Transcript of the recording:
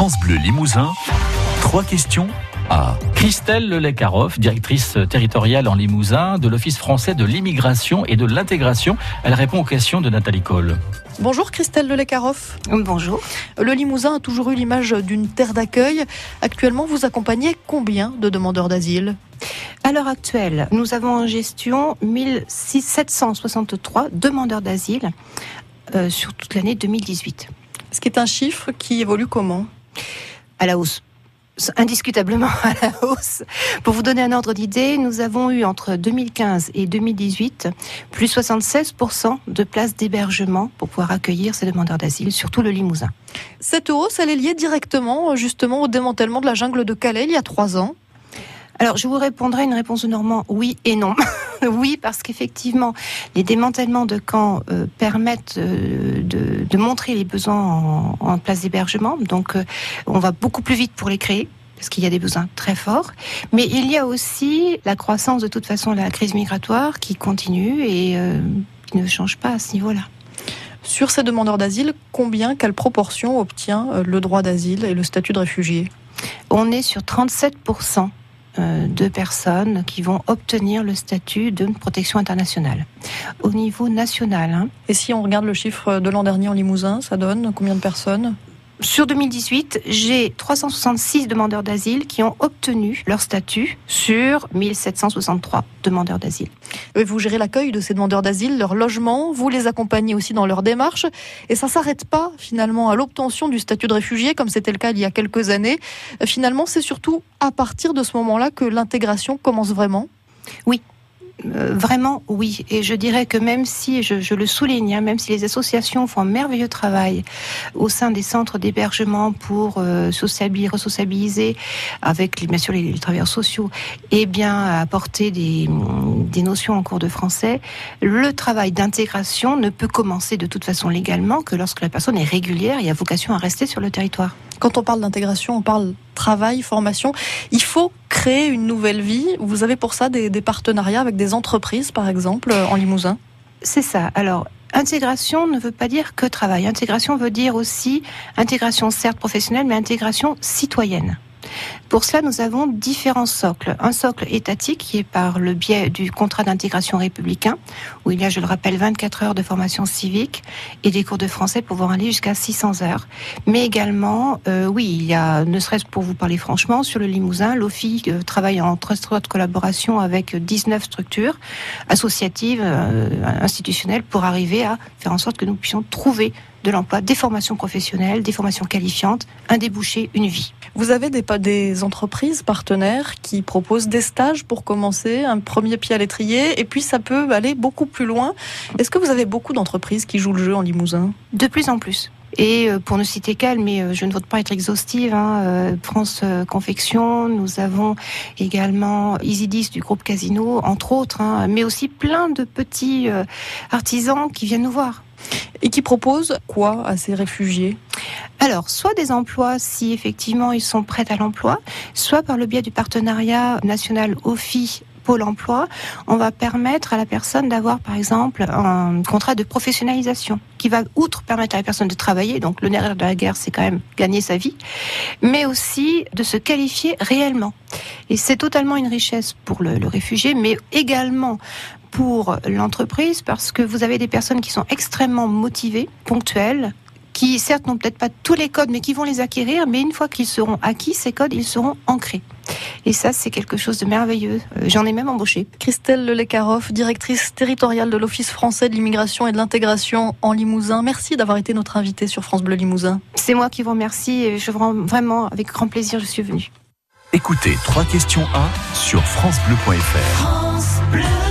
France Bleu Limousin, trois questions à Christelle Lelekaroff, directrice territoriale en Limousin de l'Office français de l'immigration et de l'intégration. Elle répond aux questions de Nathalie Cole. Bonjour Christelle Lelekaroff. Bonjour. Le Limousin a toujours eu l'image d'une terre d'accueil. Actuellement, vous accompagnez combien de demandeurs d'asile? À l'heure actuelle, nous avons en gestion 1763 demandeurs d'asile euh, sur toute l'année 2018. Ce qui est un chiffre qui évolue comment? À la hausse indiscutablement à la hausse. Pour vous donner un ordre d'idée, nous avons eu entre 2015 et 2018 plus 76% de places d'hébergement pour pouvoir accueillir ces demandeurs d'asile, surtout le Limousin. Cette hausse, elle est liée directement justement au démantèlement de la jungle de Calais il y a trois ans. Alors, je vous répondrai une réponse de Normand oui et non. oui, parce qu'effectivement, les démantèlements de camps euh, permettent euh, de, montrer les besoins en, place d'hébergement. Donc, euh, on va beaucoup plus vite pour les créer parce qu'il y a des besoins très forts. Mais il y a aussi la croissance, de toute façon, la crise migratoire qui continue et qui ne change pas à ce niveau-là. Sur ces demandeurs d'asile, combien, quelle proportion obtient le droit d'asile et le statut de réfugié? On est sur 37 euh, de personnes qui vont obtenir le statut de protection internationale au niveau national. Hein. Et si on regarde le chiffre de l'an dernier en Limousin, ça donne combien de personnes? Sur 2018, j'ai 366 demandeurs d'asile qui ont obtenu leur statut sur 1763 demandeurs d'asile. Vous gérez l'accueil de ces demandeurs d'asile, leur logement, vous les accompagnez aussi dans leur démarche. Et ça ne s'arrête pas finalement à l'obtention du statut de réfugié, comme c'était le cas il y a quelques années. Finalement, c'est surtout à partir de ce moment-là que l'intégration commence vraiment? Oui, euh, vraiment, oui. Et je dirais que même si, je, le souligne, hein, même si les associations font un merveilleux travail au sein des centres d'hébergement pour euh, sociabiliser, avec bien sûr les, travailleurs sociaux, et bien apporter des, des notions en cours de français, le travail d'intégration ne peut commencer de toute façon légalement que lorsque la personne est régulière et a vocation à rester sur le territoire. Quand on parle d'intégration, on parle travail, formation. Il faut créer une nouvelle vie. Vous avez pour ça des, partenariats avec des entreprises, par exemple, en Limousin? C'est ça. Alors, Intégration ne veut pas dire que travail. Intégration veut dire aussi intégration certes professionnelle, mais intégration citoyenne. Pour cela, nous avons différents socles. Un socle étatique qui est par le biais du contrat d'intégration républicain, où il y a, je le rappelle, 24 heures de formation civique et des cours de français pouvant aller jusqu'à 600 heures. Mais également, euh, oui, il y a, ne serait-ce pour vous parler franchement, sur le Limousin, l'OFI euh, travaille en très de collaboration avec 19 structures associatives, euh, institutionnelles, pour arriver à faire en sorte que nous puissions trouver de l'emploi, des formations professionnelles, des formations qualifiantes, un débouché, une vie. Vous avez des, des entreprises partenaires qui proposent des stages pour commencer, un premier pied à l'étrier, et puis ça peut aller beaucoup plus loin. Est-ce que vous avez beaucoup d'entreprises qui jouent le jeu en Limousin? De plus en plus. Et euh, pour ne citer qu'elle, mais euh, je ne voudrais pas être exhaustive, hein, euh, France Confection, nous avons également Isidis du groupe Casino, entre autres, hein, mais aussi plein de petits artisans qui viennent nous voir. Et qui proposent quoi à ces réfugiés? Alors, soit des emplois si effectivement ils sont prêts à l'emploi, soit par le biais du partenariat national OFI Pôle emploi, on va permettre à la personne d'avoir, par exemple, un contrat de professionnalisation qui va, outre permettre à la personne de travailler, donc le nerf de la guerre, c'est quand même gagner sa vie, mais aussi de se qualifier réellement. Et c'est totalement une richesse pour le, le réfugié, mais également pour l'entreprise parce que vous avez des personnes qui sont extrêmement motivées, ponctuelles, qui certes n'ont peut-être pas tous les codes, mais qui vont les acquérir, mais une fois qu'ils seront acquis, ces codes, ils seront ancrés. Et ça, c'est quelque chose de merveilleux. Euh, j'en ai même embauché. Christelle Lelekaroff, directrice territoriale de l'Office français de l'immigration et de l'intégration en Limousin. Merci d'avoir été notre invitée sur France Bleu Limousin. C'est moi qui vous remercie et je vous rends vraiment avec grand plaisir, je suis venue. Écoutez, trois questions à sur francebleu.fr. France Bleu.